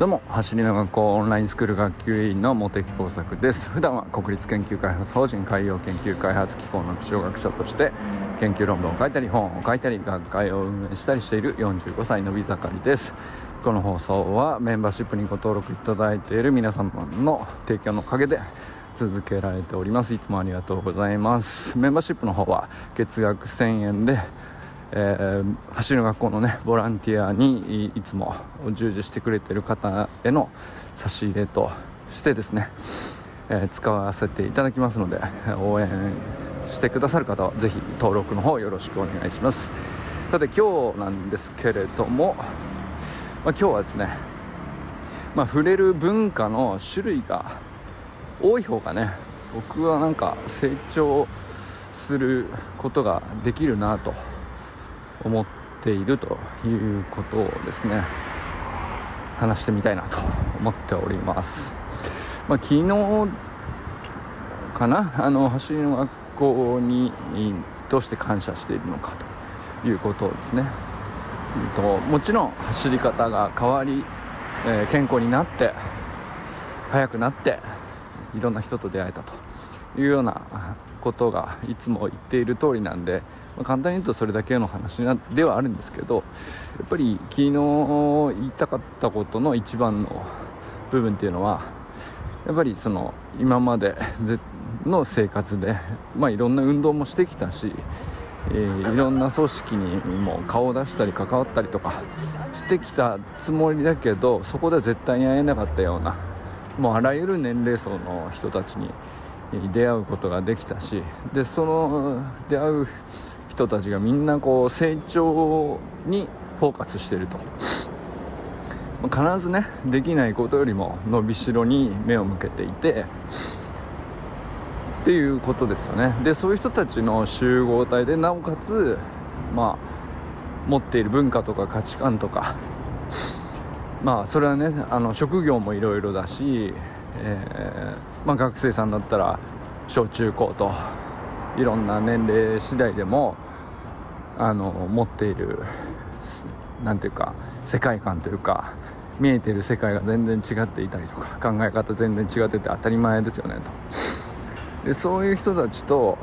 どうも走りの学校オンラインスクール学級委員の茂木耕作です。普段は国立研究開発法人海洋研究開発機構の気象学者として研究論文を書いたり本を書いたり学会を運営したりしている45歳のび盛りです。この放送はメンバーシップにご登録いただいている皆様の提供のおかげで続けられております。いつもありがとうございます。メンバーシップの方は月額1000円でえー、走る学校のねボランティアにいつも従事してくれてる方への差し入れとしてですね、えー、使わせていただきますので応援してくださる方はぜひ登録の方よろしくお願いします。さて今日なんですけれども、まあ、今日はですね、まあ、触れる文化の種類が多い方がね僕はなんか成長することができるなと思っているということをですね話してみたいなと思っております、まあ、昨日かなあの走りの学校にどうして感謝しているのかということをですね、えと、もちろん走り方が変わり、えー、健康になって速くなっていろんな人と出会えたと。いうようなことがいつも言っている通りなんで、まあ、簡単に言うとそれだけの話ではあるんですけどやっぱり昨日言いたかったことの一番の部分っていうのはやっぱりその今までの生活で、まあ、いろんな運動もしてきたし、えー、いろんな組織にも顔を出したり関わったりとかしてきたつもりだけどそこでは絶対に会えなかったようなもうあらゆる年齢層の人たちに出会うことができたしでその出会う人たちがみんなこう成長にフォーカスしてると。必ずねできないことよりも伸びしろに目を向けていてっていうことですよね。でそういう人たちの集合体でなおかつまあ持っている文化とか価値観とかまあそれはねあの職業もいろいろだしえー、まあ、学生さんだったら小中高といろんな年齢次第でもあの持っている何ていうか世界観というか見えてる世界が全然違っていたりとか考え方全然違ってて当たり前ですよねと。でそういう人たちと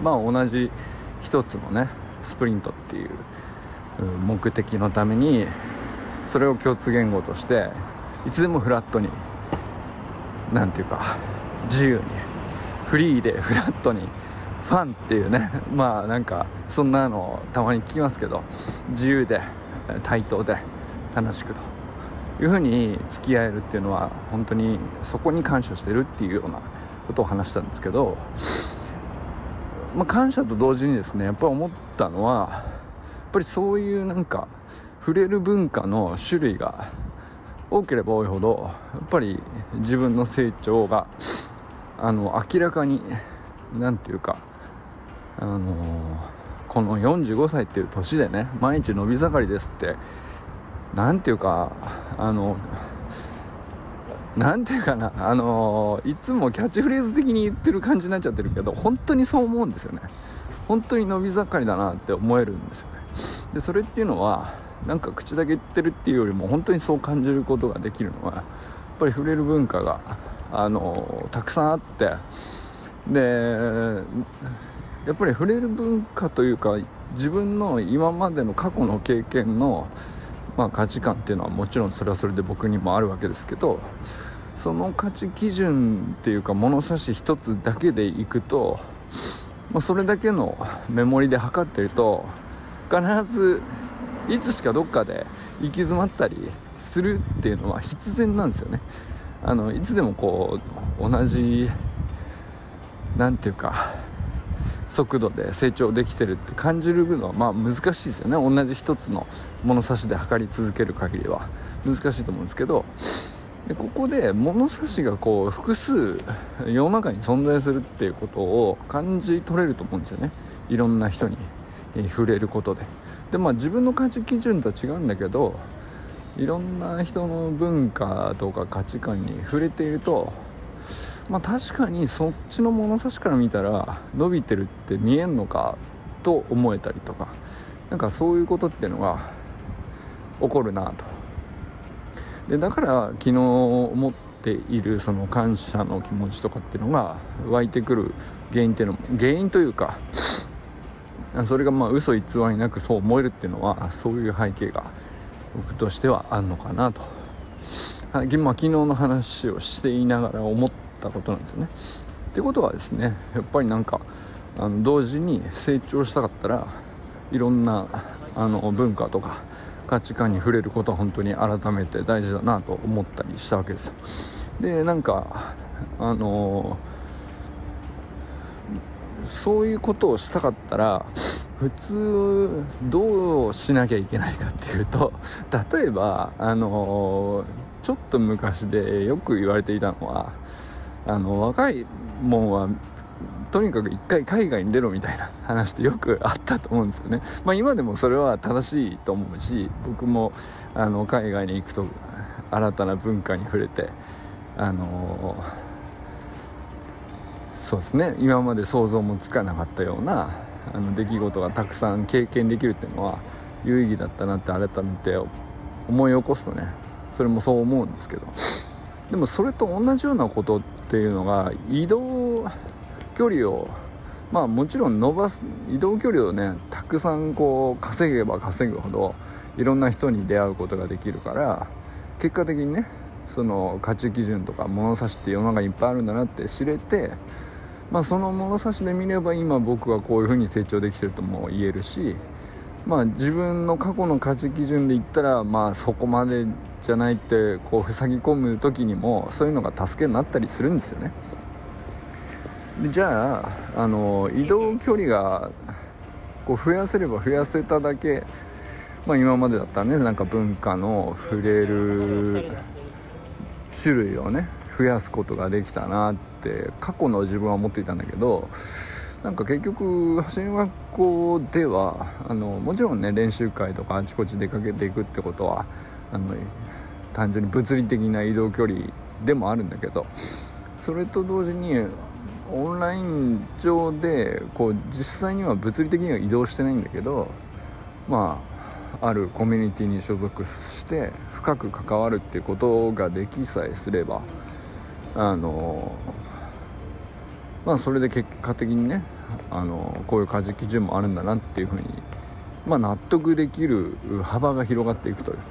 まあ同じ一つのねスプリントっていう目的のためにそれを共通言語としていつでもフラットに何ていうか自由にフリーでフラットにファンっていうね。まあなんかそんなのたまに聞きますけど自由で対等で楽しくというふうに付き合えるっていうのは本当にそこに感謝してるっていうようなことを話したんですけど、まあ、感謝と同時にですねやっぱり思ったのはやっぱりそういうなんか触れる文化の種類が多ければ多いほどやっぱり自分の成長があの明らかに何て言うかあのこの45歳っていう年でね毎日伸び盛りですって何て言うかあの何て言うかなあのいつもキャッチフレーズ的に言ってる感じになっちゃってるけど本当にそう思うんですよね。本当に伸び盛りだなって思えるんですよね。でそれっていうのはなんか口だけ言ってるっていうよりも本当にそう感じることができるのはやっぱり触れる文化があのたくさんあってでやっぱり触れる文化というか自分の今までの過去の経験の、まあ、価値観っていうのはもちろんそれはそれで僕にもあるわけですけどその価値基準っていうか物差し一つだけでいくと、まあ、それだけのメモリで測ってると必ずいつしかどっかで行き詰まったりするっていうのは必然なんですよね。あのいつでもこう同じ何て言うか速度で成長できてるって感じるのはまあ難しいですよね。同じ一つの物差しで測り続ける限りは。難しいと思うんですけどでここで物差しがこう複数世の中に存在するっていうことを感じ取れると思うんですよね。いろんな人に触れることで。でまあ自分の価値基準とは違うんだけどいろんな人の文化とか価値観に触れているとまあ確かにそっちの物差しから見たら伸びてるって見えんのかと思えたりとかなんかそういうことっていうのが起こるなと。でだから昨日思っているその感謝の気持ちとかっていうのが湧いてくる原因っていうのも原因というかそれがまあ嘘偽りなくそう思えるっていうのはそういう背景が僕としてはあるのかなと、はい、まあ、昨日の話をしていながら思ったことなんですよね。ってことはですねやっぱりなんかあの同時に成長したかったらいろんなあの文化とか価値観に触れることは本当に改めて大事だなと思ったりしたわけですでなんかあのそういうことをしたかったら普通どうしなきゃいけないかっていうと例えばあのちょっと昔でよく言われていたのはあの若いもんはとにかく一回海外に出ろみたいな 話ってよくあったと思うんですよね。まあ、今でもそれは正しいと思うし僕もあの海外に行くと新たな文化に触れてあのそうですね。今まで想像もつかなかったようなあの出来事がたくさん経験できるっていうのは有意義だったなって改めて思い起こすとねそれもそう思うんですけど。でもそれと同じようなことっていうのが移動距離をまあもちろん伸ばす移動距離をねたくさんこう稼げば稼ぐほどいろんな人に出会うことができるから結果的にねその価値基準とか物差しって世の中にいっぱいあるんだなって知れてまあその物差しで見れば今僕はこういうふうに成長できてるとも言えるしまあ自分の過去の価値基準で言ったらまあそこまでじゃないってこう塞ぎ込む時にもそういうのが助けになったりするんですよね。でじゃああの移動距離がこう増やせれば増やせただけ、まあ、今までだったらねなんか文化の触れる種類をね増やすことができたなって過去の自分は思っていたんだけどなんか結局走り学校ではあのもちろんね練習会とかあちこち出かけていくってことはあの単純に物理的な移動距離でもあるんだけどそれと同時にオンライン上でこう実際には物理的には移動してないんだけどまああるコミュニティに所属して深く関わるっていうことができさえすればあのまあそれで結果的にねあのこういう家事基準もあるんだなっていうふうに、まあ、納得できる幅が広がっていくという、ま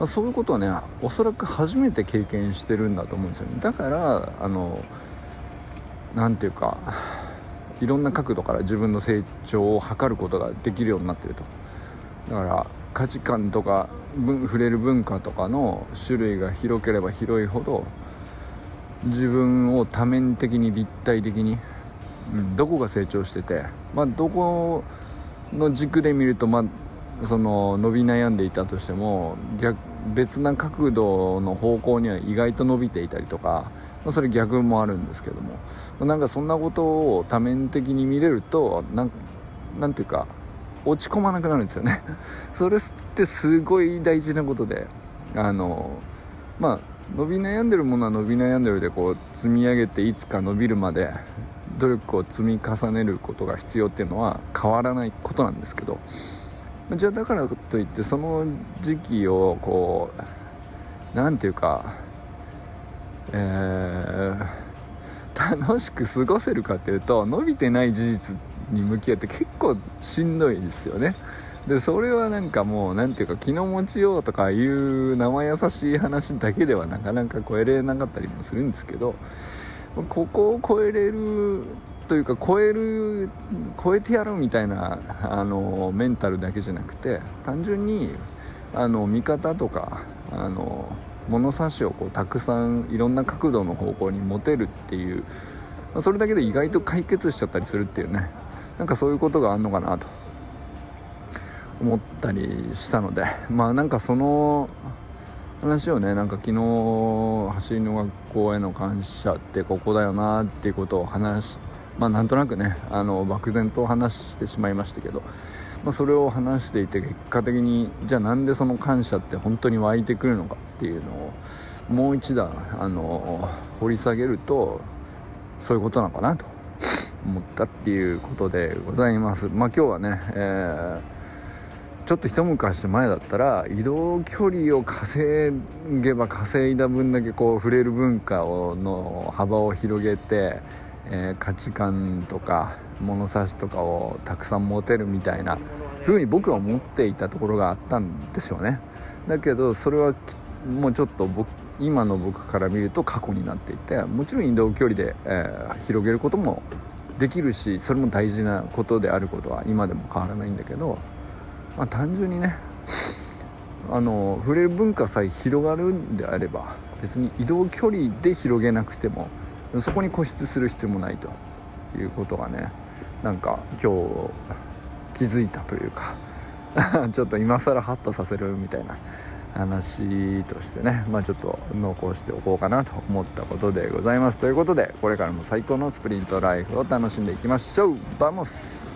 あ、そういうことはねおそらく初めて経験してるんだと思うんですよね。だからあの何ていうかいろんな角度から自分の成長を図ることができるようになってると。だから価値観とか触れる文化とかの種類が広ければ広いほど自分を多面的に立体的に、うん、どこが成長してて、まあ、どこの軸で見ると、まあ、その伸び悩んでいたとしても逆別な角度の方向には意外と伸びていたりとか、まあ、それ逆もあるんですけども、ま、なんかそんなことを多面的に見れるとなんなんていうか落ち込まなくなるんですよね。それってすごい大事なことであのまあ伸び悩んでるものは伸び悩んでるでこう積み上げていつか伸びるまで努力を積み重ねることが必要っていうのは変わらないことなんですけど。じゃあだからといってその時期をこう何て言うかえー、楽しく過ごせるかっていうと伸びてない事実に向き合って結構しんどいですよね。でそれはなんかもう何ていうか気の持ちようとかいう生優しい話だけではなかなか超えれなかったりもするんですけどここを超えれるというか超える超えてやるみたいなあのメンタルだけじゃなくて単純にあの見方とかあの物差しをこうたくさんいろんな角度の方向に持てるっていうそれだけで意外と解決しちゃったりするっていうねなんかそういうことがあるのかなと思ったりしたのでまあなんかその話をねなんか昨日走りの学校への感謝ってここだよなっていうことを話してまあなんとなくねあの漠然と話してしまいましたけど、まあ、それを話していて結果的にじゃあなんでその感謝って本当に湧いてくるのかっていうのをもう一段あの掘り下げるとそういうことなのかなと思ったっていうことでございます。まあ、今日はね、えーちょっと一昔前だったら移動距離を稼げば稼いだ分だけこう触れる文化をの幅を広げて、えー、価値観とか物差しとかをたくさん持てるみたいな風に僕は思っていたところがあったんでしょうねだけどそれはもうちょっと僕今の僕から見ると過去になっていてもちろん移動距離で、えー、広げることもできるしそれも大事なことであることは今でも変わらないんだけど、まあ、単純にねあの触れる文化さえ広がるんであれば別に移動距離で広げなくてもそこに固執する必要もないと。いうことがねなんか今日気づいたというか ちょっと今更ハッとさせるみたいな話としてねまあちょっと残しておこうかなと思ったことでございます。ということでこれからも最高のスプリントライフを楽しんでいきましょう。 Vamos。